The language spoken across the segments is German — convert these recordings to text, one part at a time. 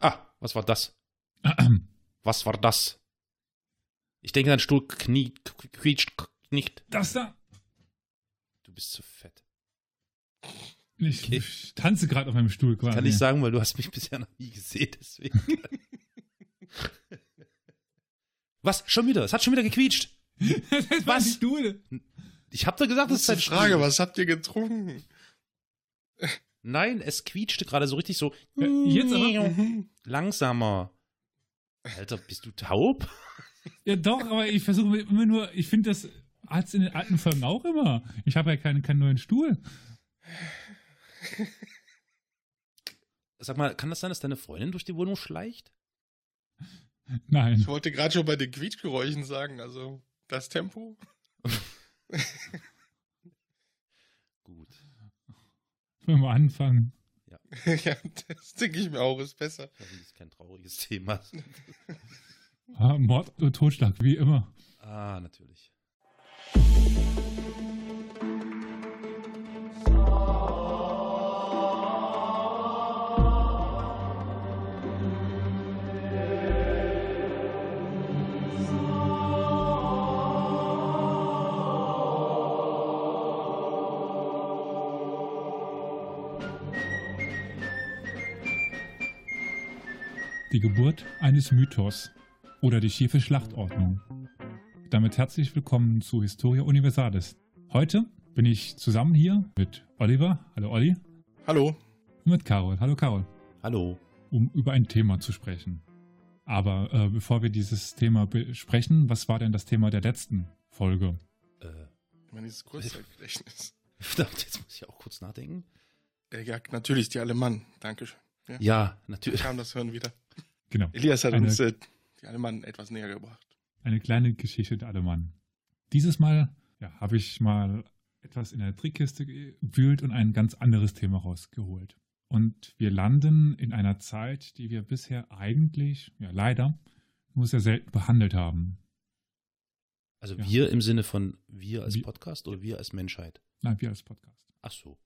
Ah, was war das? Was war das? Ich denke, dein Stuhl knie, quietscht nicht. Das da. Du bist zu fett. Ich, Okay. ich tanze gerade auf meinem Stuhl quasi. Kann ich sagen, weil du hast mich bisher noch nie gesehen, deswegen. Was? Schon wieder? Es hat schon wieder gequietscht. das war Was? Stuhl. Ich hab doch gesagt, das Das ist dein Frage, Stuhl. was habt ihr getrunken? Nein, es quietschte gerade so richtig so Ja, Jetzt aber. Mhm. langsamer. Alter, bist du taub? Ja, doch, aber ich versuche immer nur, ich finde das hat's in den alten Folgen auch immer. Ich habe ja keinen, keinen neuen Stuhl. Sag mal, kann das sein, dass deine Freundin durch die Wohnung schleicht? Nein. Ich wollte gerade schon bei den Quietschgeräuschen sagen, also das Tempo. Gut. Wollen wir anfangen? ja, das denke ich mir auch, ist besser. Das ist kein trauriges Thema. Ah, Mord und Totschlag, wie immer. Ah, natürlich. Die Geburt eines Mythos oder die schiefe Schlachtordnung. Damit herzlich willkommen zu Historia Universalis. Heute bin ich zusammen hier mit Oliver, hallo Olli, Hallo. und mit Carol, hallo Carol, Hallo. um über ein Thema zu sprechen. Aber äh, bevor wir dieses Thema besprechen, was war denn das Thema der letzten Folge? Äh, Ich meine, dieses Kurzzeitgedächtnis. verdammt, jetzt muss ich auch kurz nachdenken. Der jagt natürlich die Alemann. Dankeschön. Ja, Da natürlich. kam das Hören wieder. Genau, Elias hat Eine- uns äh, die Alemann etwas näher gebracht. eine kleine Geschichte der Allemann. Dieses Mal ja, habe ich mal etwas in der Trickkiste gewühlt und ein ganz anderes Thema rausgeholt. Und wir landen in einer Zeit, die wir bisher eigentlich, ja leider, nur sehr selten behandelt haben. Also Ja. wir im Sinne von wir als Wir- Podcast oder wir als Menschheit? Nein, wir als Podcast. Ach so.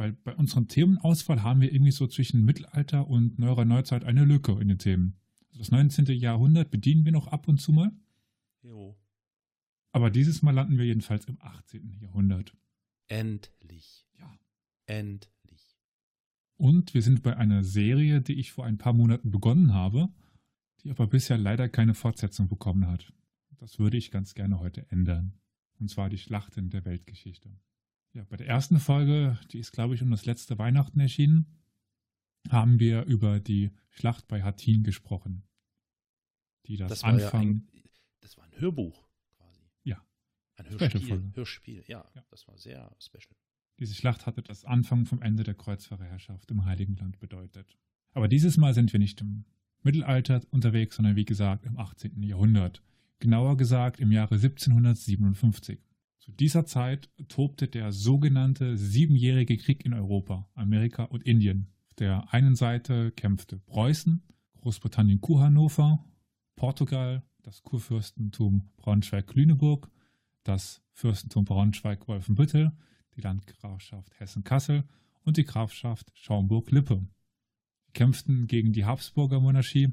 Weil bei unserem Themenauswahl haben wir irgendwie so zwischen Mittelalter und neuerer Neuzeit eine Lücke in den Themen. Also das 19. Jahrhundert bedienen wir noch ab und zu mal, Jo. aber dieses Mal landen wir jedenfalls im 18. Jahrhundert. Endlich. Ja. Endlich. Und wir sind bei einer Serie, die ich vor ein paar Monaten begonnen habe, die aber bisher leider keine Fortsetzung bekommen hat. Das würde ich ganz gerne heute ändern. Und zwar die Schlachten der Weltgeschichte. Ja, bei der ersten Folge, die ist, glaube ich, um das letzte Weihnachten erschienen, haben wir über die Schlacht bei Hattin gesprochen. Die das, Das war ja Anfang. ein, das war ein Hörbuch quasi. Ja. Ein Hörspiel. Hörspiel, ja, Ja. Das war sehr special. Diese Schlacht hatte das Anfang vom Ende der Kreuzfahrerherrschaft im Heiligen Land bedeutet. Aber dieses Mal sind wir nicht im Mittelalter unterwegs, sondern wie gesagt im 18. Jahrhundert. Genauer gesagt im Jahre 1757. Zu dieser Zeit tobte der sogenannte Siebenjährige Krieg in Europa, Amerika und Indien. Auf der einen Seite kämpfte Preußen, Großbritannien Kurhannover, Portugal, das Kurfürstentum Braunschweig-Lüneburg, das Fürstentum Braunschweig-Wolfenbüttel, die Landgrafschaft Hessen-Kassel und die Grafschaft Schaumburg-Lippe. Sie kämpften gegen die Habsburger Monarchie,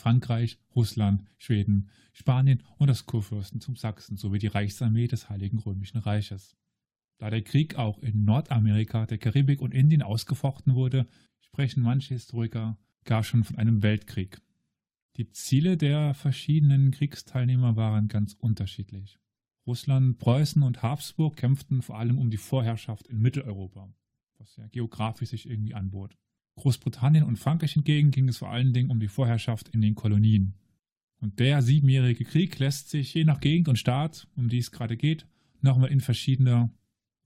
Frankreich, Russland, Schweden, Spanien und das Kurfürstentum Sachsen sowie die Reichsarmee des Heiligen Römischen Reiches. Da der Krieg auch in Nordamerika, der Karibik und Indien ausgefochten wurde, sprechen manche Historiker gar schon von einem Weltkrieg. Die Ziele der verschiedenen Kriegsteilnehmer waren ganz unterschiedlich. Russland, Preußen und Habsburg kämpften vor allem um die Vorherrschaft in Mitteleuropa, was ja geografisch sich irgendwie anbot. Großbritannien und Frankreich hingegen ging es vor allen Dingen um die Vorherrschaft in den Kolonien. Und der siebenjährige Krieg lässt sich je nach Gegend und Staat, um die es gerade geht, nochmal in verschiedene,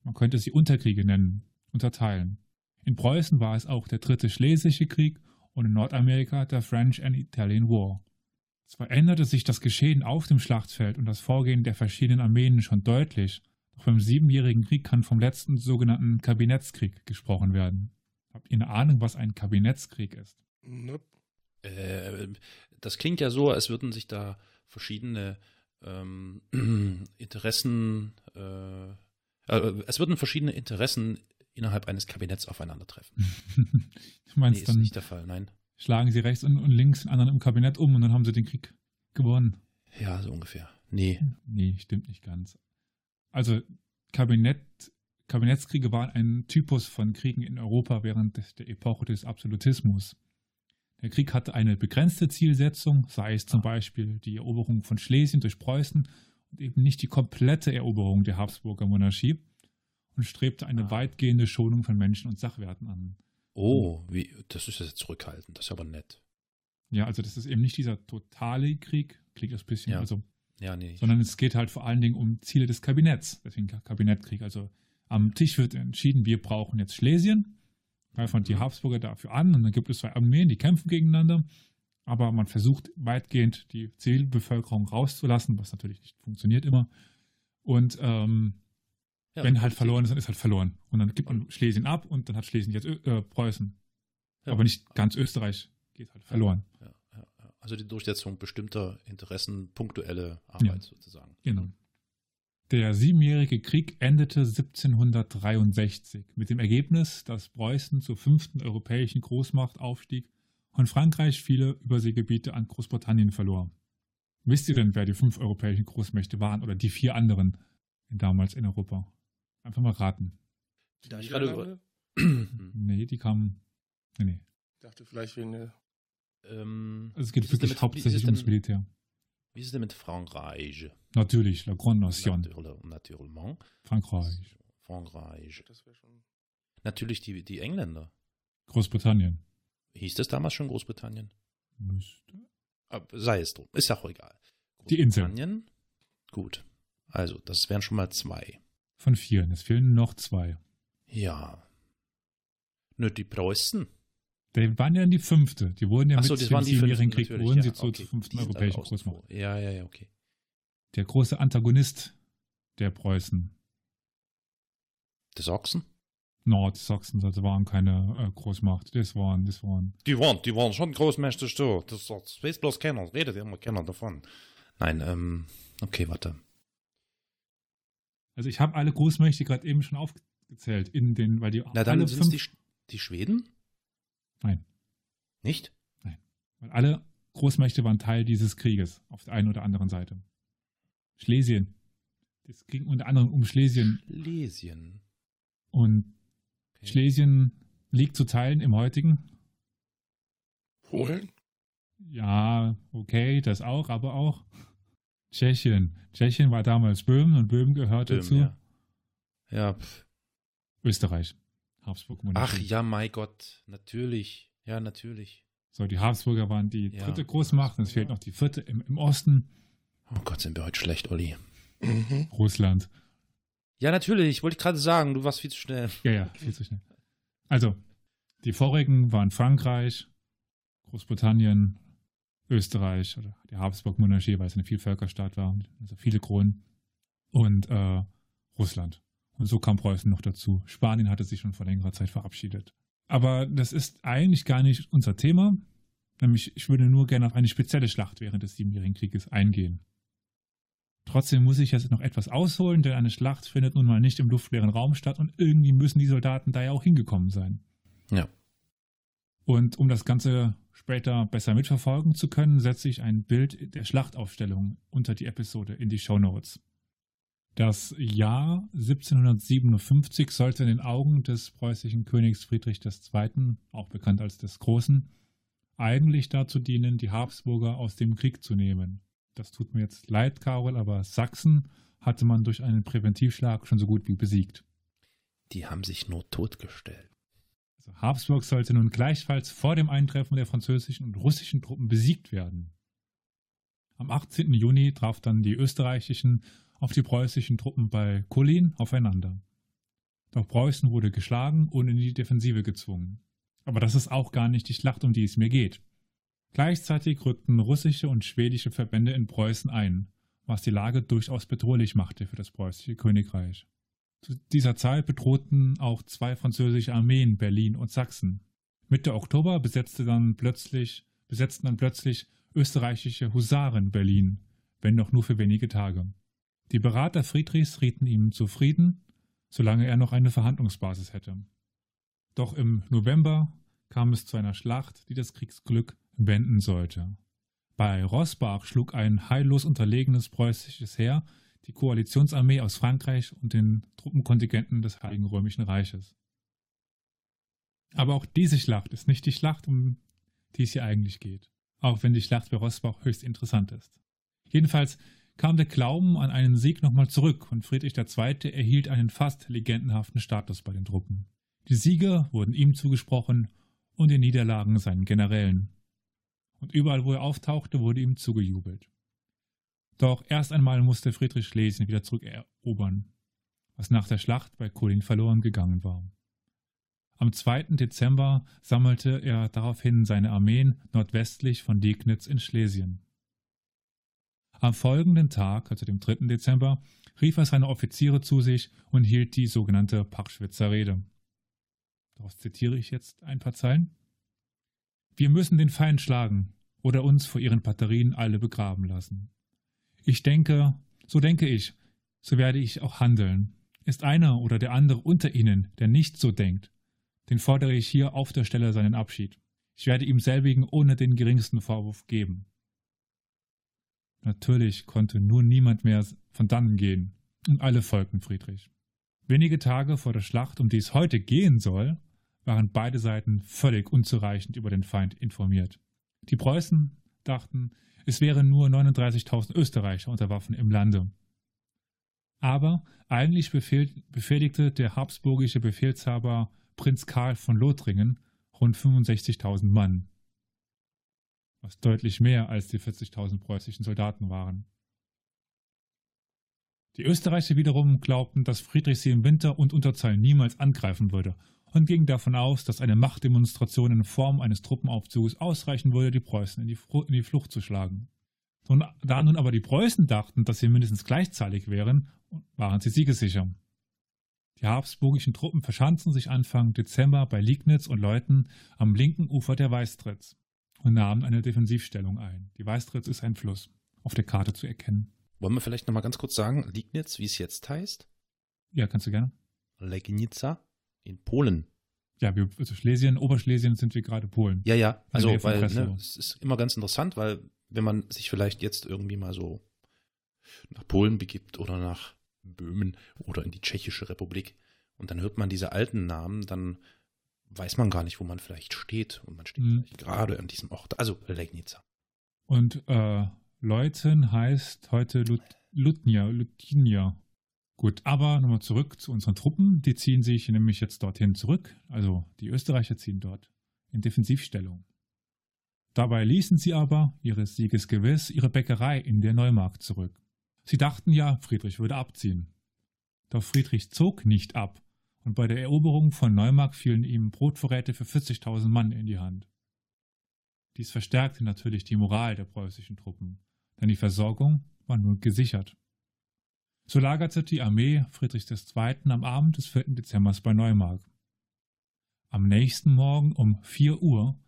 man könnte sie Unterkriege nennen, unterteilen. In Preußen war es auch der dritte Schlesische Krieg und in Nordamerika der French and Italian War. Zwar änderte sich das Geschehen auf dem Schlachtfeld und das Vorgehen der verschiedenen Armeen schon deutlich, doch beim Siebenjährigen Krieg kann vom letzten sogenannten Kabinettskrieg gesprochen werden. Habt ihr eine Ahnung, was ein Kabinettskrieg ist? Nope. Äh, das klingt ja so, als würden sich da verschiedene ähm, Interessen, äh, äh, es würden verschiedene Interessen innerhalb eines Kabinetts aufeinandertreffen. du meinst Nee, ist dann nicht der Fall, nein. schlagen sie rechts und, und links den anderen im Kabinett um und dann haben sie den Krieg gewonnen. Ja, so ungefähr. Nee. Nee, stimmt nicht ganz. Also Kabinett, Kabinettskriege waren ein Typus von Kriegen in Europa während der Epoche des Absolutismus. Der Krieg hatte eine begrenzte Zielsetzung, sei es zum Beispiel die Eroberung von Schlesien durch Preußen und eben nicht die komplette Eroberung der Habsburger Monarchie und strebte eine Ah. weitgehende Schonung von Menschen und Sachwerten an. Oh, wie, das ist jetzt zurückhaltend. Das ist aber nett. Ja, also das ist eben nicht dieser totale Krieg, Krieg ist ein bisschen, Ja. also Ja, nee. sondern es geht halt vor allen Dingen um Ziele des Kabinetts, deswegen Kabinettkrieg. Also am Tisch wird entschieden, wir brauchen jetzt Schlesien, greifen die. Habsburger dafür an und dann gibt es zwei Armeen, die kämpfen gegeneinander, aber man versucht weitgehend die Zivilbevölkerung rauszulassen, was natürlich nicht funktioniert immer. Und ähm, Ja, wenn halt verloren ist, dann ist halt verloren. Und dann gibt man Schlesien ab und dann hat Schlesien jetzt Ö äh, Preußen. Ja. Aber nicht ganz Österreich geht halt verloren. Ja. Also die Durchsetzung bestimmter Interessen, punktuelle Arbeit sozusagen. Genau. Der Siebenjährige Krieg endete 1763 mit dem Ergebnis, dass Preußen zur fünften europäischen Großmacht aufstieg und Frankreich viele Überseegebiete an Großbritannien verlor. Wisst ihr denn, wer die fünf europäischen Großmächte waren oder die vier anderen damals in Europa? Einfach mal raten. Die Da ich gerade? Nee, die kamen. Nee, nee. Ich dachte vielleicht wegen der ähm, Also es geht wirklich hauptsächlich ums Militär. Wie ist es denn mit Frankreich? Natürlich, la Grande Nation. Natürlich, Naturellement. Frankreich, Frankreich. das wäre schon. Natürlich die, die Engländer. Großbritannien. Hieß das damals schon Großbritannien? Müsste. Aber sei es drum. Ist ja auch egal. Die Insel. Großbritannien. Gut. Also, das wären schon mal zwei. Von vier. Es fehlen noch zwei. Ja. Nö, die Preußen. Die waren ja die fünfte. Die wurden ja Achso, mit das dem Siebenjährigen Krieg, wurden ja, sie zur okay. fünften sind europäischen Großmacht. Ja, ja, ja, okay. Der große Antagonist der Preußen. Die Sachsen? Nordsachsen, also waren keine äh, Großmacht. Das waren, das waren. Die waren, die waren schon großmächtig so. Das, das weiß bloß keiner. Redet immer keiner davon. Nein, ähm, okay, warte. Also ich habe alle Großmächte gerade eben schon aufgezählt in den, weil die Na, dann alle sind es fünf, die, die Schweden? Nein. Nicht? weil alle Großmächte waren Teil dieses Krieges auf der einen oder anderen Seite. Schlesien. Es ging unter anderem um Schlesien Schlesien. und Okay. Schlesien liegt zu Teilen im heutigen Polen? Ja, okay, das auch, aber auch Tschechien. Tschechien war damals Böhmen und Böhmen gehörte Böhmen, zu ja. Ja. Österreich. Habsburg Ach ja, mein Gott. Natürlich. Ja, natürlich. So, die Habsburger waren die Ja. dritte Großmacht und es fehlt noch die vierte im, im Osten, Oh Gott, sind wir heute schlecht, Olli. Mhm. Russland. Ja, natürlich. Wollte ich gerade sagen. Du warst viel zu schnell. Ja, ja, viel zu schnell. Also, die vorigen waren Frankreich, Großbritannien, Österreich oder die Habsburg-Monarchie, weil es eine Vielvölkerstaat war, also viele Kronen und äh, Russland. Und so kam Preußen noch dazu. Spanien hatte sich schon vor längerer Zeit verabschiedet. Aber das ist eigentlich gar nicht unser Thema. Nämlich, ich würde nur gerne auf eine spezielle Schlacht während des Siebenjährigen Krieges eingehen. Trotzdem muss ich jetzt noch etwas ausholen, denn eine Schlacht findet nun mal nicht im luftleeren Raum statt und irgendwie müssen die Soldaten da ja auch hingekommen sein. Ja. Und um das Ganze später besser mitverfolgen zu können, setze ich ein Bild der Schlachtaufstellung unter die Episode in die Show Notes. Das Jahr 1757 sollte in den Augen des preußischen Königs Friedrich II., auch bekannt als des Großen, eigentlich dazu dienen, die Habsburger aus dem Krieg zu nehmen. Das tut mir jetzt leid, Karol, aber Sachsen hatte man durch einen Präventivschlag schon so gut wie besiegt. Die haben sich nur totgestellt. Also Habsburg sollte nun gleichfalls vor dem Eintreffen der französischen und russischen Truppen besiegt werden. Am 18. Juni traf dann die österreichischen auf die preußischen Truppen bei Kullin aufeinander. Doch Preußen wurde geschlagen und in die Defensive gezwungen. Aber das ist auch gar nicht die Schlacht, um die es mir geht. Gleichzeitig rückten russische und schwedische Verbände in Preußen ein, was die Lage durchaus bedrohlich machte für das preußische Königreich. Zu dieser Zeit bedrohten auch zwei französische Armeen Berlin und Sachsen. Mitte Oktober besetzte dann plötzlich, besetzten dann plötzlich österreichische Husaren Berlin, wenn doch nur für wenige Tage. Die Berater Friedrichs rieten ihm zu Frieden, solange er noch eine Verhandlungsbasis hätte. Doch im November kam es zu einer Schlacht, die das Kriegsglück wenden sollte. Bei Rossbach schlug ein heillos unterlegenes preußisches Heer die Koalitionsarmee aus Frankreich und den Truppenkontingenten des Heiligen Römischen Reiches. Aber auch diese Schlacht ist nicht die Schlacht, um die es hier eigentlich geht, auch wenn die Schlacht bei Rossbach höchst interessant ist. Jedenfalls kam der Glauben an einen Sieg nochmal zurück und Friedrich II. erhielt einen fast legendenhaften Status bei den Truppen. Die Siege wurden ihm zugesprochen und die Niederlagen seinen Generälen. Und überall, wo er auftauchte, wurde ihm zugejubelt. Doch erst einmal musste Friedrich Schlesien wieder zurückerobern, was nach der Schlacht bei Kolin verloren gegangen war. Am 2. Dezember sammelte er daraufhin seine Armeen nordwestlich von Diegnitz in Schlesien. Am folgenden Tag, also dem 3. Dezember, rief er seine Offiziere zu sich und hielt die sogenannte Pachschwitzer Rede. Daraus zitiere ich jetzt ein paar Zeilen. Wir müssen den Feind schlagen oder uns vor ihren Batterien alle begraben lassen. Ich denke, so denke ich, so werde ich auch handeln. Ist einer oder der andere unter Ihnen, der nicht so denkt, den fordere ich hier auf der Stelle seinen Abschied. Ich werde ihm selbigen ohne den geringsten Vorwurf geben. Natürlich konnte nun niemand mehr von dannen gehen, und alle folgten Friedrich. Wenige Tage vor der Schlacht, um die es heute gehen soll, waren beide Seiten völlig unzureichend über den Feind informiert. Die Preußen dachten, es wären nur 39.000 Österreicher unter Waffen im Lande. Aber eigentlich befehligte der habsburgische Befehlshaber Prinz Karl von Lothringen rund 65.000 Mann, was deutlich mehr als die 40.000 preußischen Soldaten waren. Die Österreicher wiederum glaubten, dass Friedrich sie im Winter und Unterzahl niemals angreifen würde und gingen davon aus, dass eine Machtdemonstration in Form eines Truppenaufzuges ausreichen würde, die Preußen in die, in die Flucht zu schlagen. Nun, da nun aber die Preußen dachten, dass sie mindestens gleichzahlig wären, waren sie siegesicher. Die habsburgischen Truppen verschanzten sich Anfang Dezember bei Liegnitz und Leuthen am linken Ufer der Weistritz und nahmen eine Defensivstellung ein. Die Weistritz ist ein Fluss, auf der Karte zu erkennen. Wollen wir vielleicht nochmal ganz kurz sagen, Liegnitz, wie es jetzt heißt? Ja, kannst du gerne. Legnica in Polen. Ja, wir, also Schlesien, Oberschlesien sind wir gerade Polen. Ja, ja, also weil ne, es ist immer ganz interessant, weil wenn man sich vielleicht jetzt irgendwie mal so nach Polen begibt oder nach Böhmen oder in die Tschechische Republik und dann hört man diese alten Namen, dann weiß man gar nicht, wo man vielleicht steht und man steht mhm. gerade an diesem Ort, also Legnica. Und äh, Leuten heißt heute Lut Lutnia, Lutinia. Gut, aber nochmal zurück zu unseren Truppen. Die ziehen sich nämlich jetzt dorthin zurück. Also die Österreicher ziehen dort in Defensivstellung. Dabei ließen sie aber, ihres Sieges gewiss, ihre Bäckerei in der Neumarkt zurück. Sie dachten ja, Friedrich würde abziehen. Doch Friedrich zog nicht ab, und bei der Eroberung von Neumarkt fielen ihm Brotvorräte für 40.000 Mann in die Hand. Dies verstärkte natürlich die Moral der preußischen Truppen, denn die Versorgung war nun gesichert. So lagerte die Armee Friedrichs II. am Abend des 4. Dezember bei Neumarkt. Am nächsten Morgen um 4 Uhr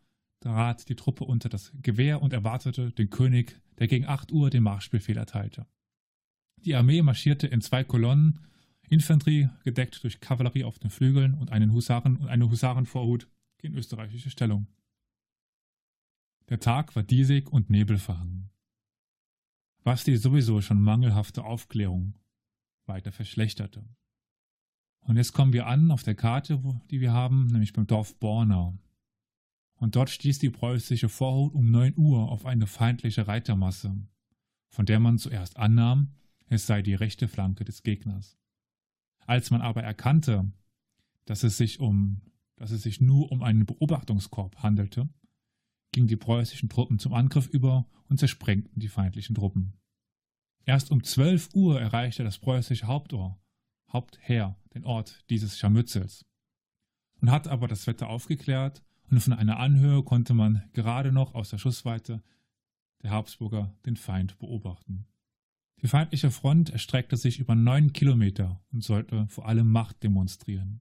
trat die Truppe unter das Gewehr und erwartete den König, der gegen 8 Uhr den Marschbefehl erteilte. Die Armee marschierte in zwei Kolonnen, Infanterie gedeckt durch Kavallerie auf den Flügeln und einen Husaren und eine Husarenvorhut in österreichische Stellung. Der Tag war diesig und nebelverhangen, was die sowieso schon mangelhafte Aufklärung weiter verschlechterte. Und jetzt kommen wir an auf der Karte, die wir haben, nämlich beim Dorf Bornau. Und dort stieß die preußische Vorhut um 9 Uhr auf eine feindliche Reitermasse, von der man zuerst annahm, es sei die rechte Flanke des Gegners. Als man aber erkannte, dass es sich um, dass es sich nur um einen Beobachtungskorb handelte, gingen die preußischen Truppen zum Angriff über und zersprengten die feindlichen Truppen. Erst um 12 Uhr erreichte das preußische Hauptohr, Hauptheer den Ort dieses Scharmützels. Und hat aber das Wetter aufgeklärt und von einer Anhöhe konnte man gerade noch aus der Schussweite der Habsburger den Feind beobachten. Die feindliche Front erstreckte sich über neun Kilometer und sollte vor allem Macht demonstrieren.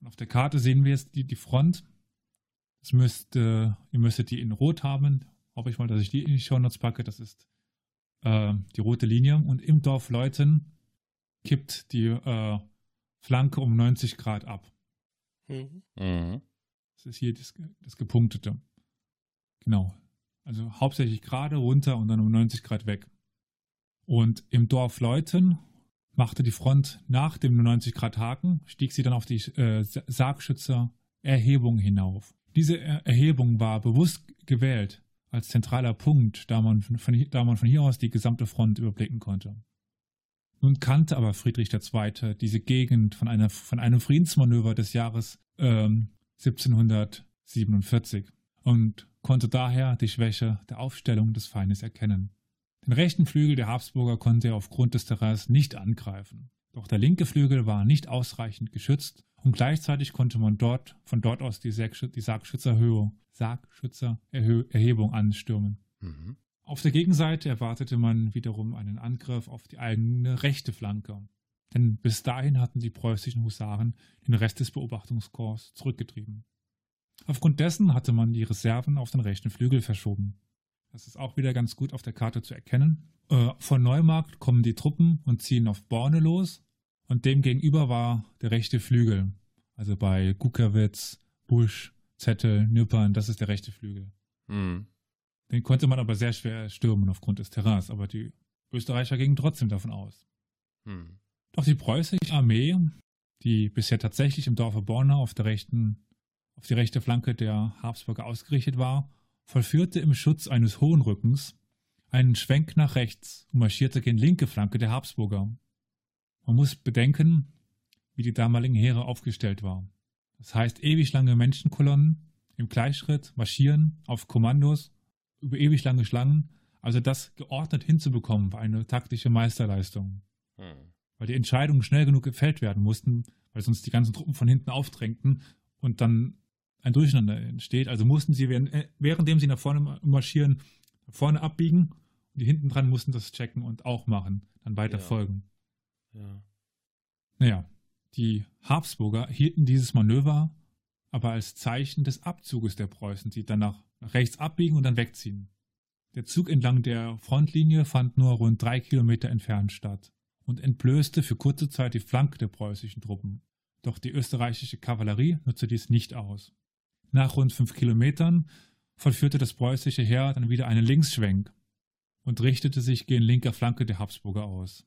Und auf der Karte sehen wir jetzt die, die Front. Das müsste, ihr müsstet die in Rot haben. Hoffe ich mal, dass ich die in die Shownotes packe. Das ist äh, die rote Linie. Und im Dorf Leuten kippt die äh, Flanke um 90 Grad ab. Mhm. mhm. Das ist hier das, das Gepunktete. Genau. Also hauptsächlich gerade runter und dann um 90 Grad weg. Und im Dorf Leuten machte die Front nach dem 90 Grad Haken, stieg sie dann auf die äh, Sargschützer Erhebung hinauf. Diese Erhebung war bewusst gewählt als zentraler Punkt, da man von, da man von hier aus die gesamte Front überblicken konnte. Nun kannte aber Friedrich II. diese Gegend von, einer, von einem Friedensmanöver des Jahres ähm, 1747 und konnte daher die Schwäche der Aufstellung des Feindes erkennen. Den rechten Flügel der Habsburger konnte er aufgrund des Terrains nicht angreifen. Doch der linke Flügel war nicht ausreichend geschützt und gleichzeitig konnte man dort von dort aus die, Sargschützerhöhe, Sargschützererhebung anstürmen. Mhm. Auf der Gegenseite erwartete man wiederum einen Angriff auf die eigene rechte Flanke. Denn bis dahin hatten die preußischen Husaren den Rest des Beobachtungskorps zurückgetrieben. Aufgrund dessen hatte man die Reserven auf den rechten Flügel verschoben. Das ist auch wieder ganz gut auf der Karte zu erkennen. Äh, von Neumarkt kommen die Truppen und ziehen auf Borne los und dem gegenüber war der rechte Flügel. Also bei Gukerwitz, Busch, Zettel, Nüppern, das ist der rechte Flügel. Mhm. Den konnte man aber sehr schwer stürmen aufgrund des Terrains, aber die Österreicher gingen trotzdem davon aus. Mhm. Doch die preußische Armee, die bisher tatsächlich im Dorfe Borna auf der rechten, auf die rechte Flanke der Habsburger ausgerichtet war, vollführte im Schutz eines hohen Rückens einen Schwenk nach rechts und marschierte gegen linke Flanke der Habsburger. Man muss bedenken, wie die damaligen Heere aufgestellt waren. Das heißt, ewig lange Menschenkolonnen im Gleichschritt marschieren auf Kommandos über ewig lange Schlangen. Also das geordnet hinzubekommen, war eine taktische Meisterleistung. Hm. Weil die Entscheidungen schnell genug gefällt werden mussten, weil sonst die ganzen Truppen von hinten aufdrängten und dann ein Durcheinander entsteht. Also mussten sie, äh, währenddem sie nach vorne marschieren, nach vorne abbiegen und die hinten dran mussten das checken und auch machen, dann weiter ja. folgen. Ja. Naja, die Habsburger hielten dieses Manöver aber als Zeichen des Abzuges der Preußen, die dann nach rechts abbiegen und dann wegziehen. Der Zug entlang der Frontlinie fand nur rund drei Kilometer entfernt statt und entblößte für kurze Zeit die Flanke der preußischen Truppen. Doch die österreichische Kavallerie nutzte dies nicht aus. Nach rund fünf Kilometern vollführte das preußische Heer dann wieder einen Linksschwenk und richtete sich gegen linker Flanke der Habsburger aus.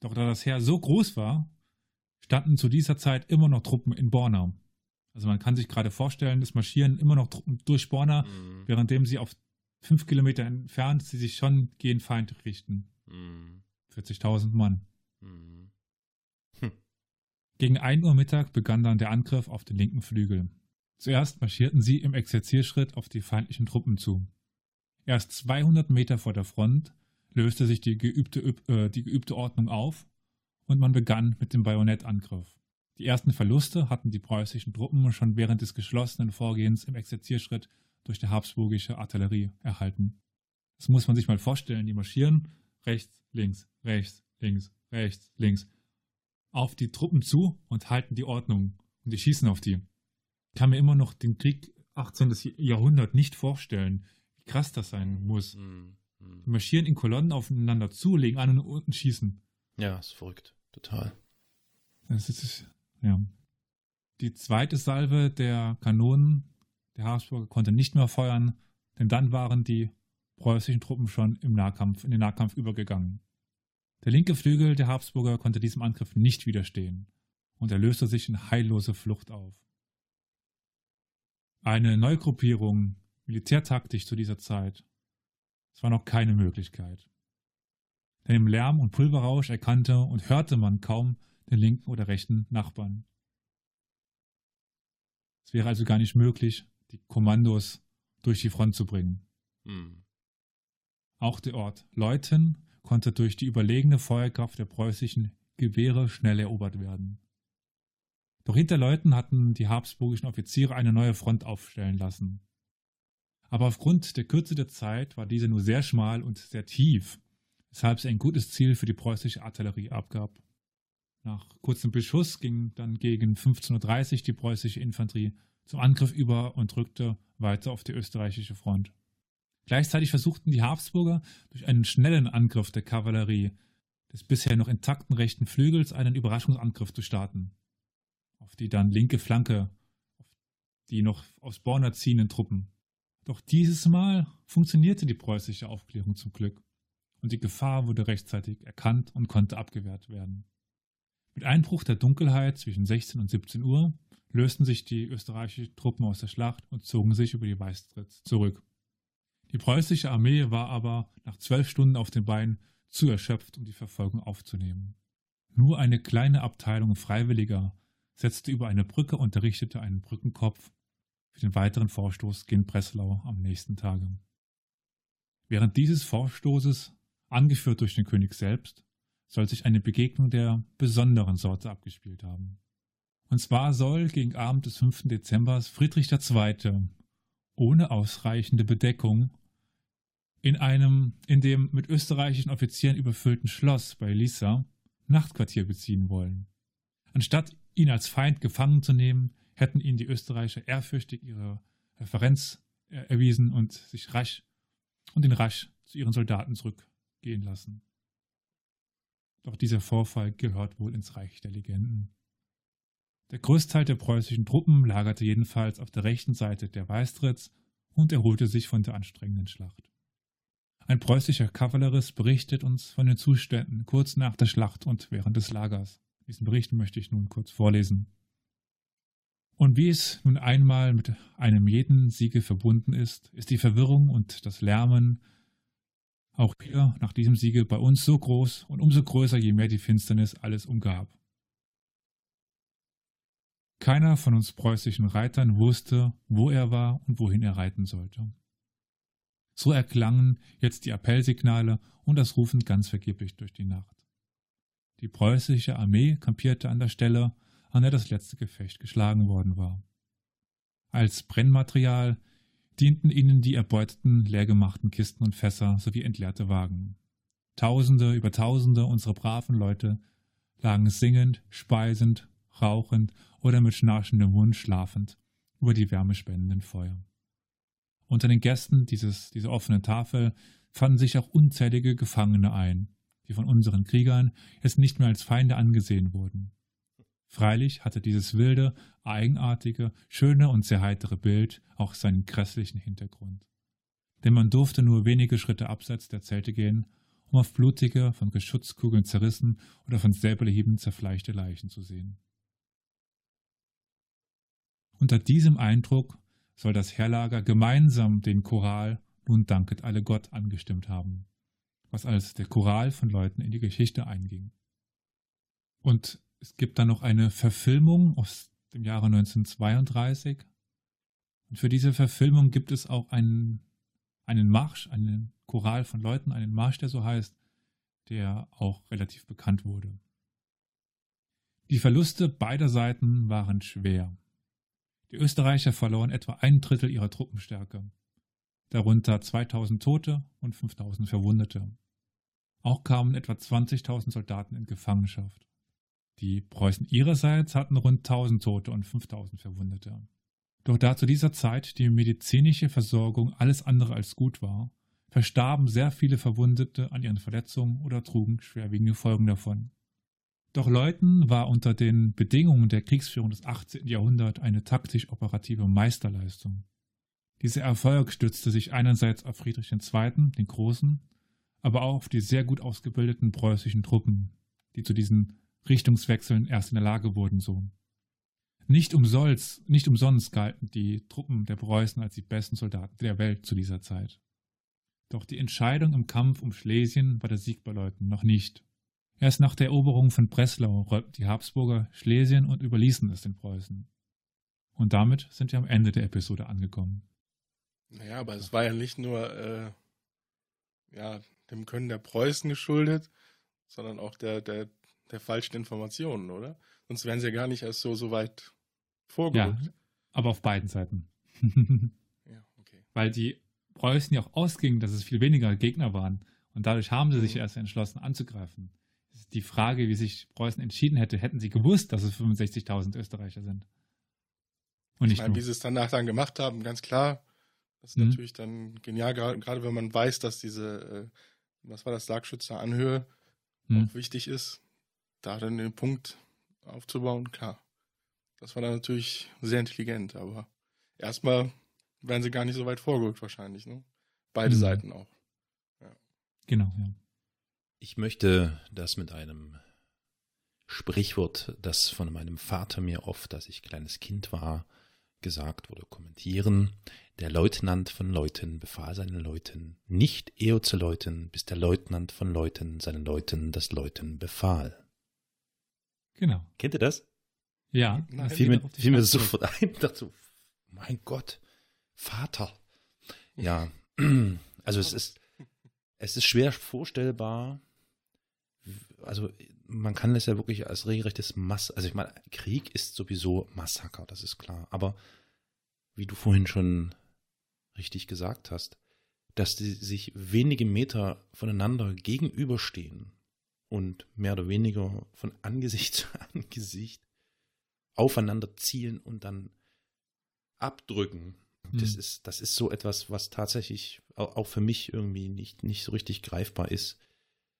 Doch da das Heer so groß war, standen zu dieser Zeit immer noch Truppen in Borna. Also man kann sich gerade vorstellen, es marschieren immer noch Truppen durch Borna, mhm. währenddem sie auf fünf Kilometer entfernt sie sich schon gegen Feind richten. Mhm. 40.000 Mann. Mhm. Hm. Gegen 1 Uhr Mittag begann dann der Angriff auf den linken Flügel. Zuerst marschierten sie im Exerzierschritt auf die feindlichen Truppen zu. Erst 200 Meter vor der Front löste sich die geübte, äh, die geübte Ordnung auf und man begann mit dem Bajonettangriff. Die ersten Verluste hatten die preußischen Truppen schon während des geschlossenen Vorgehens im Exerzierschritt durch die habsburgische Artillerie erhalten. Das muss man sich mal vorstellen. Die marschieren rechts, links, rechts, links, rechts, links auf die Truppen zu und halten die Ordnung und die schießen auf die. Ich kann mir immer noch den Krieg 18. Jahrhundert nicht vorstellen, wie krass das sein muss. Mhm. Die marschieren in Kolonnen aufeinander zu, legen an und unten schießen. Ja, ist verrückt. Total. Das ist, ja. Die zweite Salve der Kanonen der Habsburger konnte nicht mehr feuern, denn dann waren die preußischen Truppen schon im Nahkampf, in den Nahkampf übergegangen. Der linke Flügel der Habsburger konnte diesem Angriff nicht widerstehen und er löste sich in heillose Flucht auf. Eine Neugruppierung militärtaktisch zu dieser Zeit, es war noch keine Möglichkeit. Denn im Lärm und Pulverrausch erkannte und hörte man kaum den linken oder rechten Nachbarn. Es wäre also gar nicht möglich, die Kommandos durch die Front zu bringen. Hm. Auch der Ort Leuthen konnte durch die überlegene Feuerkraft der preußischen Gewehre schnell erobert werden. Doch hinter Leuthen hatten die habsburgischen Offiziere eine neue Front aufstellen lassen. Aber aufgrund der Kürze der Zeit war diese nur sehr schmal und sehr tief, weshalb sie ein gutes Ziel für die preußische Artillerie abgab. Nach kurzem Beschuss ging dann gegen 15.30 Uhr die preußische Infanterie zum Angriff über und rückte weiter auf die österreichische Front. Gleichzeitig versuchten die Habsburger durch einen schnellen Angriff der Kavallerie des bisher noch intakten rechten Flügels einen Überraschungsangriff zu starten, auf die dann linke Flanke die noch aus Borna ziehenden Truppen. Doch dieses Mal funktionierte die preußische Aufklärung zum Glück und die Gefahr wurde rechtzeitig erkannt und konnte abgewehrt werden. Mit Einbruch der Dunkelheit zwischen 16 und 17 Uhr lösten sich die österreichischen Truppen aus der Schlacht und zogen sich über die Weißtritz zurück. Die preußische Armee war aber nach zwölf Stunden auf den Beinen zu erschöpft, um die Verfolgung aufzunehmen. Nur eine kleine Abteilung Freiwilliger setzte über eine Brücke und errichtete einen Brückenkopf für den weiteren Vorstoß gegen Breslau am nächsten Tage. Während dieses Vorstoßes, angeführt durch den König selbst, soll sich eine Begegnung der besonderen Sorte abgespielt haben. Und zwar soll gegen Abend des 5. Dezember Friedrich II. ohne ausreichende Bedeckung in einem in dem mit österreichischen Offizieren überfüllten Schloss bei Lissa Nachtquartier beziehen wollen. Anstatt ihn als Feind gefangen zu nehmen, hätten ihn die Österreicher ehrfürchtig ihre Referenz erwiesen und sich rasch und ihn rasch zu ihren Soldaten zurückgehen lassen. Doch dieser Vorfall gehört wohl ins Reich der Legenden. Der Großteil der preußischen Truppen lagerte jedenfalls auf der rechten Seite der Weistritz und erholte sich von der anstrengenden Schlacht. Ein preußischer Kavallerist berichtet uns von den Zuständen kurz nach der Schlacht und während des Lagers. Diesen Bericht möchte ich nun kurz vorlesen. Und wie es nun einmal mit einem jeden Siege verbunden ist, ist die Verwirrung und das Lärmen auch hier nach diesem Siege bei uns so groß und umso größer, je mehr die Finsternis alles umgab. Keiner von uns preußischen Reitern wusste, wo er war und wohin er reiten sollte. So erklangen jetzt die Appellsignale und das Rufen ganz vergeblich durch die Nacht. Die preußische Armee kampierte an der Stelle, an der das letzte Gefecht geschlagen worden war. Als Brennmaterial dienten ihnen die erbeuteten, leergemachten Kisten und Fässer sowie entleerte Wagen. Tausende über Tausende unserer braven Leute lagen singend, speisend, rauchend oder mit schnarchendem Mund schlafend über die wärmespendenden Feuer. Unter den Gästen dieses, dieser offenen Tafel fanden sich auch unzählige Gefangene ein, die von unseren Kriegern jetzt nicht mehr als Feinde angesehen wurden. Freilich hatte dieses wilde, eigenartige, schöne und sehr heitere Bild auch seinen grässlichen Hintergrund. Denn man durfte nur wenige Schritte abseits der Zelte gehen, um auf blutige, von Geschutzkugeln zerrissen oder von Säbelhieben zerfleischte Leichen zu sehen. Unter diesem Eindruck soll das Herrlager gemeinsam den Choral Nun danket alle Gott angestimmt haben, was als der Choral von Leuten in die Geschichte einging. Und es gibt dann noch eine Verfilmung aus dem Jahre 1932. Und für diese Verfilmung gibt es auch einen, einen Marsch, einen Choral von Leuten, einen Marsch, der so heißt, der auch relativ bekannt wurde. Die Verluste beider Seiten waren schwer. Die Österreicher verloren etwa ein Drittel ihrer Truppenstärke, darunter 2000 Tote und 5000 Verwundete. Auch kamen etwa 20.000 Soldaten in Gefangenschaft. Die Preußen ihrerseits hatten rund 1000 Tote und 5000 Verwundete. Doch da zu dieser Zeit die medizinische Versorgung alles andere als gut war, verstarben sehr viele Verwundete an ihren Verletzungen oder trugen schwerwiegende Folgen davon. Doch Leuthen war unter den Bedingungen der Kriegsführung des 18. Jahrhunderts eine taktisch-operative Meisterleistung. Dieser Erfolg stützte sich einerseits auf Friedrich II., den Großen, aber auch auf die sehr gut ausgebildeten preußischen Truppen, die zu diesen Richtungswechseln erst in der Lage wurden so. Nicht umsonst, nicht umsonst galten die Truppen der Preußen als die besten Soldaten der Welt zu dieser Zeit. Doch die Entscheidung im Kampf um Schlesien war der Sieg bei Leuten noch nicht. Erst nach der Eroberung von Breslau räumten die Habsburger Schlesien und überließen es den Preußen. Und damit sind wir am Ende der Episode angekommen. Naja, aber es war ja nicht nur äh, ja, dem Können der Preußen geschuldet, sondern auch der, der der falschen Informationen, oder? Sonst wären sie ja gar nicht erst so, so weit vorgerückt. Ja, aber auf beiden Seiten. ja, okay. Weil die Preußen ja auch ausgingen, dass es viel weniger Gegner waren. Und dadurch haben sie sich mhm. erst entschlossen anzugreifen. Die Frage, wie sich Preußen entschieden hätte, hätten sie gewusst, dass es 65.000 Österreicher sind. Und ich meine, wie sie es danach dann gemacht haben, ganz klar. Das ist mhm. natürlich dann genial, gerade wenn man weiß, dass diese, äh, was war das, Sargschützer Anhöhe mhm. auch wichtig ist da dann den Punkt aufzubauen, klar. Das war dann natürlich sehr intelligent, aber erstmal wären sie gar nicht so weit vorgerückt wahrscheinlich, ne? Beide mhm. Seiten auch. Ja. Genau, ja. Ich möchte das mit einem Sprichwort, das von meinem Vater mir oft, als ich kleines Kind war, gesagt wurde, kommentieren. Der Leutnant von Leuten befahl seinen Leuten, nicht eher zu läuten, bis der Leutnant von Leuten seinen Leuten das Läuten befahl. Genau. Kennt ihr das? Ja. Nein, fiel mir, fiel mir sofort ein. Ich dachte so, mein Gott, Vater. Ja, also es ist, es ist schwer vorstellbar. Also man kann es ja wirklich als regelrechtes Mass, also ich meine, Krieg ist sowieso Massaker, das ist klar. Aber wie du vorhin schon richtig gesagt hast, dass die sich wenige Meter voneinander gegenüberstehen und mehr oder weniger von Angesicht zu Angesicht aufeinander zielen und dann abdrücken. Mhm. Das, ist, das ist so etwas, was tatsächlich auch für mich irgendwie nicht, nicht so richtig greifbar ist.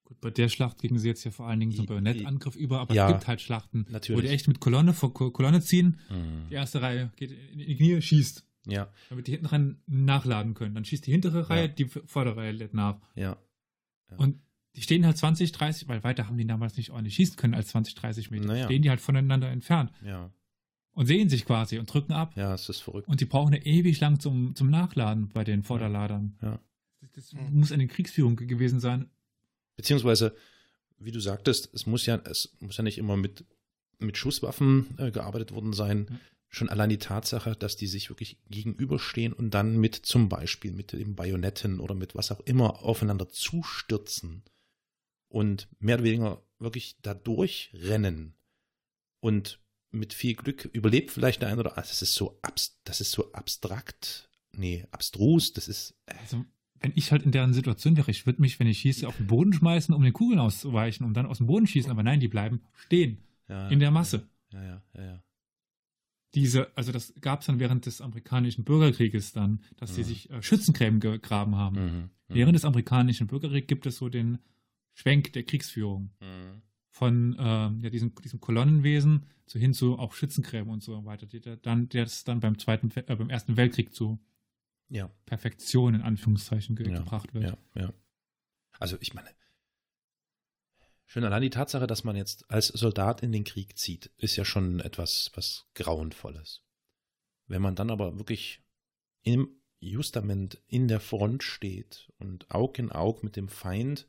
Gut, bei der Schlacht gingen sie jetzt ja vor allen Dingen zum Bajonettangriff über, aber ja, es gibt halt Schlachten, natürlich. wo die echt mit Kolonne vor Kolonne ziehen, mhm. die erste Reihe geht in die Knie, schießt. Ja. Damit die hinten rein nachladen können. Dann schießt die hintere Reihe, ja. die vordere Reihe lädt nach. Ja. ja. Und die stehen halt 20, 30, weil weiter haben die damals nicht ordentlich schießen können als 20, 30 Meter. Naja. Stehen die halt voneinander entfernt. Ja. Und sehen sich quasi und drücken ab. Ja, es ist verrückt. Und die brauchen eine ewig lang zum, zum Nachladen bei den Vorderladern. Ja. Das, das muss eine Kriegsführung gewesen sein. Beziehungsweise, wie du sagtest, es muss ja, es muss ja nicht immer mit, mit Schusswaffen äh, gearbeitet worden sein. Ja. Schon allein die Tatsache, dass die sich wirklich gegenüberstehen und dann mit zum Beispiel mit den Bajonetten oder mit was auch immer aufeinander zustürzen und mehr oder weniger wirklich da durchrennen und mit viel Glück überlebt vielleicht der eine oder andere. Das ist so abs das ist so abstrakt, nee, abstrus, das ist. Äh also, wenn ich halt in deren Situation wäre, ich würde mich, wenn ich schieße, auf den Boden schmeißen, um den Kugeln auszuweichen und dann aus dem Boden schießen, aber nein, die bleiben stehen. Ja, in der Masse. Ja, ja, ja, ja. Diese, also das gab es dann während des amerikanischen Bürgerkrieges dann, dass sie mhm. sich äh, Schützengräben gegraben haben. Mhm, mhm. Während des amerikanischen Bürgerkriegs gibt es so den Schwenk der Kriegsführung. Mhm. Von äh, ja, diesem, diesem Kolonnenwesen zu hin zu auch Schützengräben und so weiter, der dann, der ist dann beim zweiten, äh, beim ersten Weltkrieg zu ja. Perfektion in Anführungszeichen ge ja, gebracht wird. Ja, ja. Also ich meine, schon allein die Tatsache, dass man jetzt als Soldat in den Krieg zieht, ist ja schon etwas, was Grauenvolles. Wenn man dann aber wirklich im Justament in der Front steht und Aug in Aug mit dem Feind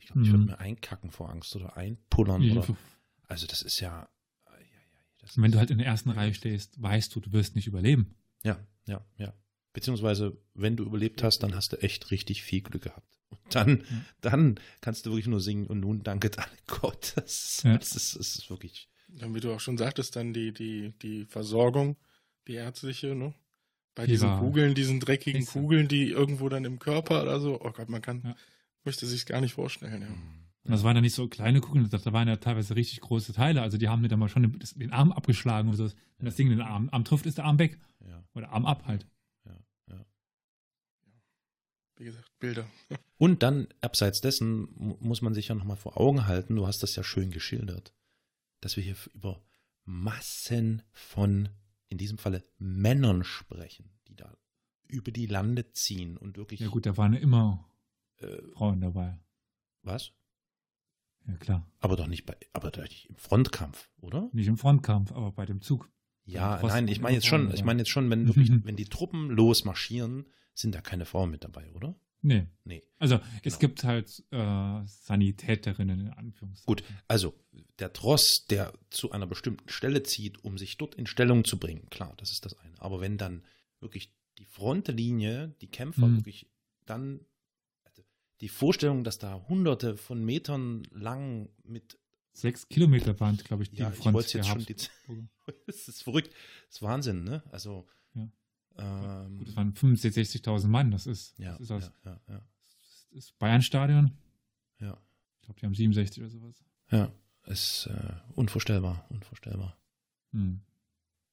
ich glaube, ich würde mhm. mir einkacken vor Angst oder einpullern. Ja. Oder, also das ist ja. Das wenn du halt in der ersten Reihe stehst, weißt du, du wirst nicht überleben. Ja, ja, ja. Beziehungsweise, wenn du überlebt hast, dann hast du echt richtig viel Glück gehabt. Und dann, ja. dann kannst du wirklich nur singen und nun danket alle Gott. Das, ja. das, ist, das ist wirklich. Dann, wie du auch schon sagtest, dann die, die, die Versorgung, die ärztliche, ne? Bei die diesen Kugeln, diesen dreckigen Kugeln, die irgendwo dann im Körper oder so. Oh Gott, man kann, ja. Möchte sich gar nicht vorstellen, ja. Und das waren ja nicht so kleine Kugeln, da waren ja teilweise richtig große Teile. Also die haben mir dann mal schon den, den Arm abgeschlagen und so. Wenn das Ding den Arm, Arm trifft, ist der Arm weg. Ja. Oder Arm ab halt. Wie gesagt, Bilder. Und dann, abseits dessen, muss man sich ja nochmal vor Augen halten, du hast das ja schön geschildert, dass wir hier über Massen von, in diesem Falle, Männern sprechen, die da über die Lande ziehen und wirklich. Ja gut, da waren immer äh, Frauen dabei. Was? Ja, klar. Aber doch nicht bei, aber doch nicht im Frontkampf, oder? Nicht im Frontkampf, aber bei dem Zug. Ja, nein, ich meine jetzt schon, ich meine jetzt schon, wenn wirklich, wenn die Truppen losmarschieren, sind da keine Frauen mit dabei, oder? Nee. Nee. Also genau. es gibt halt äh, Sanitäterinnen in Anführungszeichen. Gut, also der Tross, der zu einer bestimmten Stelle zieht, um sich dort in Stellung zu bringen, klar, das ist das eine. Aber wenn dann wirklich die Frontlinie, die Kämpfer mhm. wirklich dann die Vorstellung, dass da hunderte von Metern lang mit Sechs Kilometer waren, glaube ich, die ja, Front ich jetzt schon die Das ist verrückt. Das ist Wahnsinn, ne? Also. Ja. Ähm, Gut, das waren 65.000, 60.000 Mann. Das ist, ja, das ist, aus, ja, ja. Das ist Bayern-Stadion. Ja. Ich glaube, die haben 67 oder sowas. Ja, ist äh, unvorstellbar, unvorstellbar. Hm.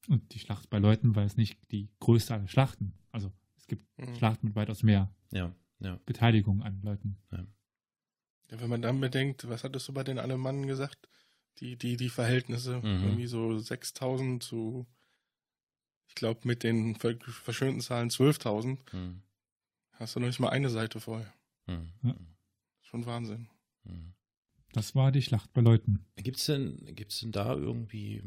Und die Schlacht bei Leuten war es nicht die größte aller Schlachten. Also es gibt mhm. Schlachten mit weitaus mehr. Ja ja. Beteiligung an Leuten. Ja. Ja. wenn man dann bedenkt, was hattest du bei den Alemannen gesagt? Die, die, die Verhältnisse, mhm. irgendwie so 6000 zu Ich glaube, mit den verschönten Zahlen 12.000 hm. hast du noch nicht mal eine Seite voll. Hm. Ja. Schon Wahnsinn. Hm. Das war die Schlacht bei Leuten. Gibt es denn, gibt's denn da irgendwie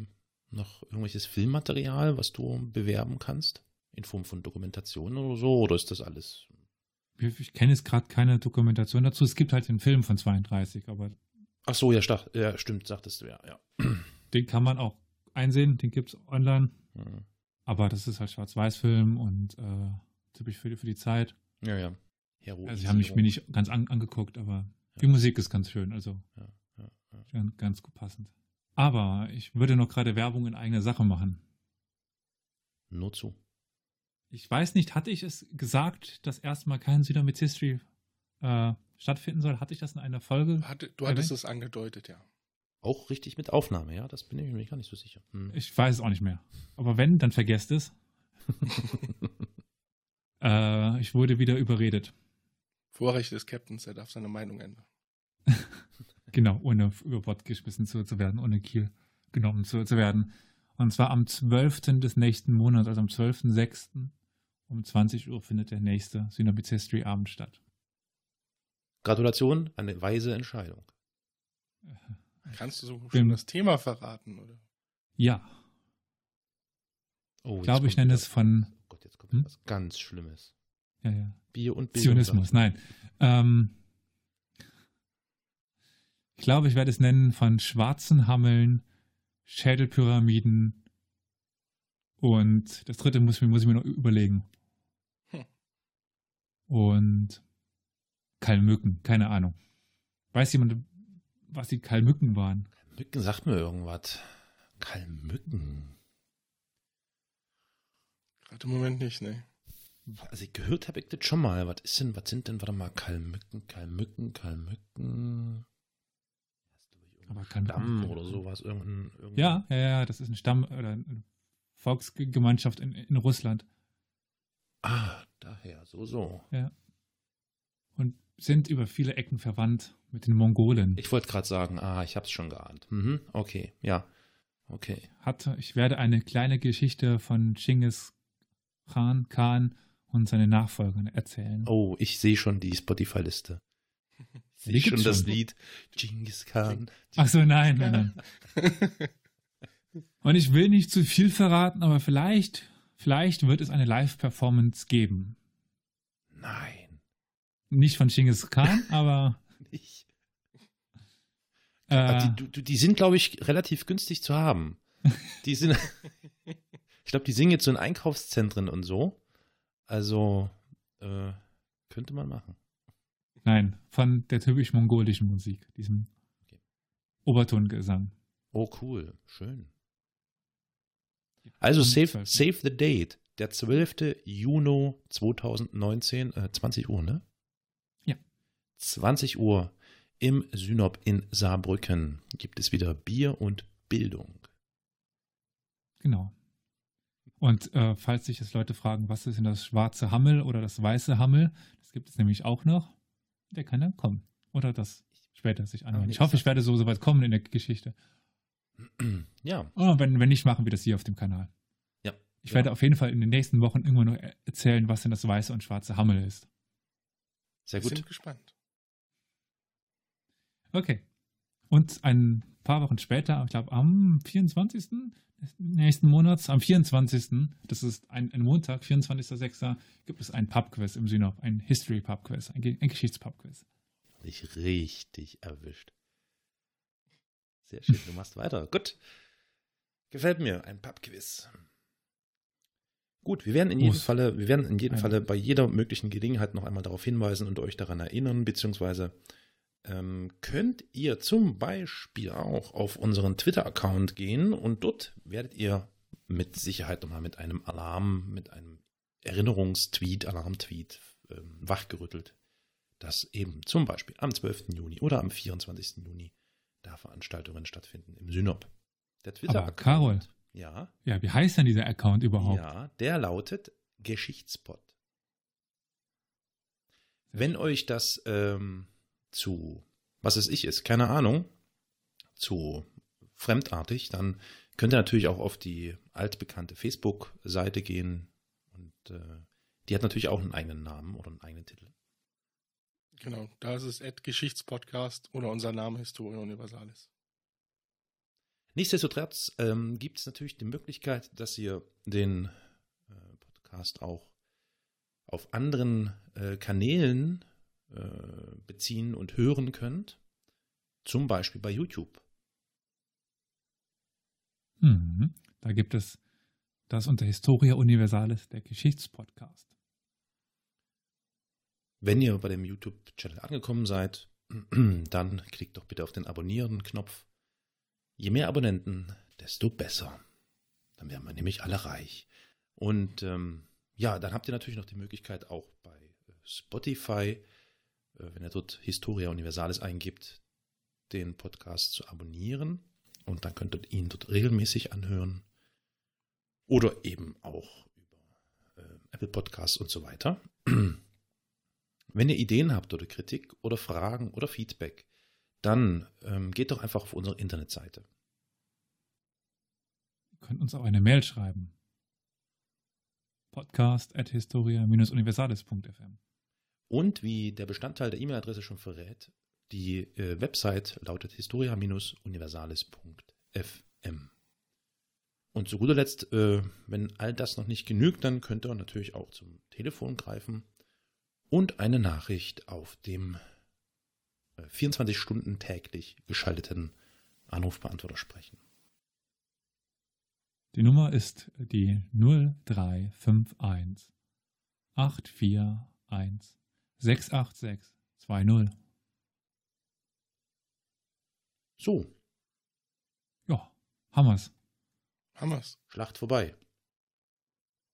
noch irgendwelches Filmmaterial, was du bewerben kannst? In Form von Dokumentation oder so? Oder ist das alles? Ich kenne jetzt gerade keine Dokumentation dazu. Es gibt halt den Film von 32, aber. Ach so, ja, stach, ja stimmt, sagtest du ja, ja. Den kann man auch einsehen, den gibt es online. Mhm. Aber das ist halt Schwarz-Weiß-Film und äh, typisch für die, für die Zeit. Ja, ja. Hero also, sie haben mich mir nicht ganz an, angeguckt, aber ja. die Musik ist ganz schön, also ja, ja, ganz, ganz gut passend. Aber ich würde noch gerade Werbung in eigener Sache machen. Nur zu. Ich weiß nicht, hatte ich es gesagt, dass erstmal kein Südamerika History äh, stattfinden soll? Hatte ich das in einer Folge? Hatte, du hattest es angedeutet, ja. Auch richtig mit Aufnahme, ja? Das bin ich mir gar nicht so sicher. Hm. Ich weiß es auch nicht mehr. Aber wenn, dann vergesst es. äh, ich wurde wieder überredet. Vorrecht des Captains, er darf seine Meinung ändern. genau, ohne über Bord geschmissen zu, zu, werden, ohne Kiel genommen zu, zu werden. Und zwar am 12. des nächsten Monats, also am 12.06. um 20 Uhr findet der nächste Synopsis History Abend statt. Gratulation, eine weise Entscheidung. Kannst du so schon das Thema verraten, oder? Ja. Oh, ich glaube, ich nenne es von. Oh Gott, jetzt kommt hm? was ganz Schlimmes. Ja, ja. Bier und Bildung. Zionismus, nein. Ähm, ich glaube, ich werde es nennen von schwarzen Hammeln, Schädelpyramiden und das dritte muss, muss ich mir noch überlegen. Und Kalmücken, keine Ahnung. Weiß jemand, was die Kalmücken waren? Kalmücken sagt mir irgendwas. Kalmücken. Gerade im Moment nicht, ne? Also ich gehört habe ich das schon mal. Was ist denn, was sind denn, warte mal, Kalmücken, Kalmücken, Kalmücken. Aber kein Stamm oder sowas. Irgendein, irgendein ja, ja, ja, das ist ein Stamm oder eine Volksgemeinschaft in, in Russland. Ah, daher, so, so. Ja. Und sind über viele Ecken verwandt mit den Mongolen. Ich wollte gerade sagen, ah, ich habe es schon geahnt. Mhm, okay, ja. Okay. Hatte, ich werde eine kleine Geschichte von Genghis Khan, Khan und seine Nachfolger erzählen. Oh, ich sehe schon die Spotify-Liste. Ich sehe schon das schon. Lied Genghis Khan. Ach so, nein, nein, nein. und ich will nicht zu viel verraten, aber vielleicht, vielleicht wird es eine Live-Performance geben. Nein. Nicht von Genghis Khan, aber. nicht. Äh, die, die, die, sind, glaube ich, relativ günstig zu haben. Die sind. ich glaube, die singen jetzt so in Einkaufszentren und so. Also, äh, könnte man machen. Nein, von der typisch mongolischen Musik, diesem okay. Obertongesang. Oh, cool, schön. Also save, save the date, der 12. Juni 2019, äh, 20 Uhr, ne? Ja. 20 Uhr im Synop in Saarbrücken gibt es wieder Bier und Bildung. Genau. Und äh, falls sich jetzt Leute fragen, was ist denn das schwarze Hammel oder das weiße Hammel, das gibt es nämlich auch noch der kann dann kommen. Oder das später sich anhören. Ich hoffe, ich werde so, so weit kommen in der Geschichte. Ja. Oh, wenn, wenn nicht, machen wir das hier auf dem Kanal. Ja. Ich ja. werde auf jeden Fall in den nächsten Wochen irgendwann noch erzählen, was denn das weiße und schwarze Hammel ist. Sehr gut. Ich bin gespannt. Okay. Und ein paar Wochen später, ich glaube am 24. nächsten Monats, am 24., das ist ein, ein Montag, 24.06., gibt es ein Pubquiz im Synop, ein History Pubquiz, ein, ein Geschichtspubquiz. Dich richtig erwischt. Sehr schön, du machst weiter. Gut. Gefällt mir, ein Pubquiz. Gut, wir werden in jedem Falle, wir werden in jedem Falle bei jeder möglichen Gelegenheit noch einmal darauf hinweisen und euch daran erinnern, beziehungsweise ähm, könnt ihr zum Beispiel auch auf unseren Twitter-Account gehen und dort werdet ihr mit Sicherheit nochmal mit einem Alarm, mit einem Erinnerungstweet, Alarmtweet ähm, wachgerüttelt, dass eben zum Beispiel am 12. Juni oder am 24. Juni da Veranstaltungen stattfinden im Synop. Der Twitter-Account. Carol. Ja. Ja, wie heißt denn dieser Account überhaupt? Ja, der lautet Geschichtspot. Wenn euch das ähm, zu, was es ich ist, keine Ahnung, zu fremdartig, dann Könnt ihr natürlich auch auf die altbekannte Facebook-Seite gehen und äh, die hat natürlich auch einen eigenen Namen oder einen eigenen Titel. Genau, da ist es Ed Geschichtspodcast oder unser Name Historia Universalis. Nichtsdestotrotz ähm, gibt es natürlich die Möglichkeit, dass ihr den äh, Podcast auch auf anderen äh, Kanälen äh, beziehen und hören könnt. Zum Beispiel bei YouTube. Mhm. Da gibt es das unter Historia Universalis, der Geschichtspodcast. Wenn ihr bei dem YouTube-Channel angekommen seid, dann klickt doch bitte auf den Abonnieren-Knopf. Je mehr Abonnenten, desto besser. Dann werden wir nämlich alle reich. Und ähm, ja, dann habt ihr natürlich noch die Möglichkeit auch bei äh, Spotify, äh, wenn ihr dort Historia Universalis eingibt, den Podcast zu abonnieren. Und dann könnt ihr ihn dort regelmäßig anhören. Oder eben auch über äh, Apple Podcasts und so weiter. Wenn ihr Ideen habt oder Kritik oder Fragen oder Feedback, dann ähm, geht doch einfach auf unsere Internetseite. Ihr könnt uns auch eine Mail schreiben. Podcast at historia-universalis.fm. Und wie der Bestandteil der E-Mail-Adresse schon verrät, die äh, Website lautet historia-universalis.fm. Und zu guter Letzt, äh, wenn all das noch nicht genügt, dann könnt ihr natürlich auch zum Telefon greifen und eine Nachricht auf dem 24 äh, Stunden täglich geschalteten Anrufbeantworter sprechen. Die Nummer ist die 0351 841 686 20. So. Ja, Hammers. Hammers. Schlacht vorbei.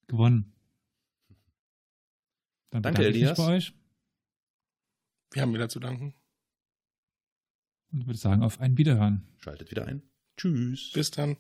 Gewonnen. Dann Danke, Elias. bei euch. Wir haben wieder zu danken. Und würde sagen, auf ein Wiederhören. Schaltet wieder ein. Tschüss. Bis dann.